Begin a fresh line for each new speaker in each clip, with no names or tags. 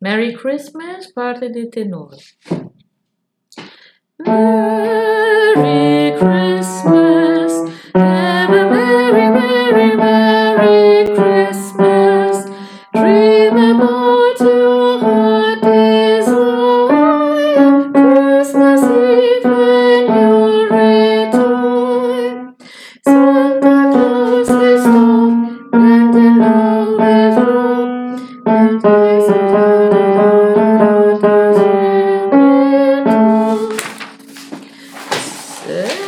Merry Christmas, parte the tenor. Merry Christmas, have a merry, merry, merry Christmas. Dream immortal. Good.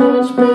judgment.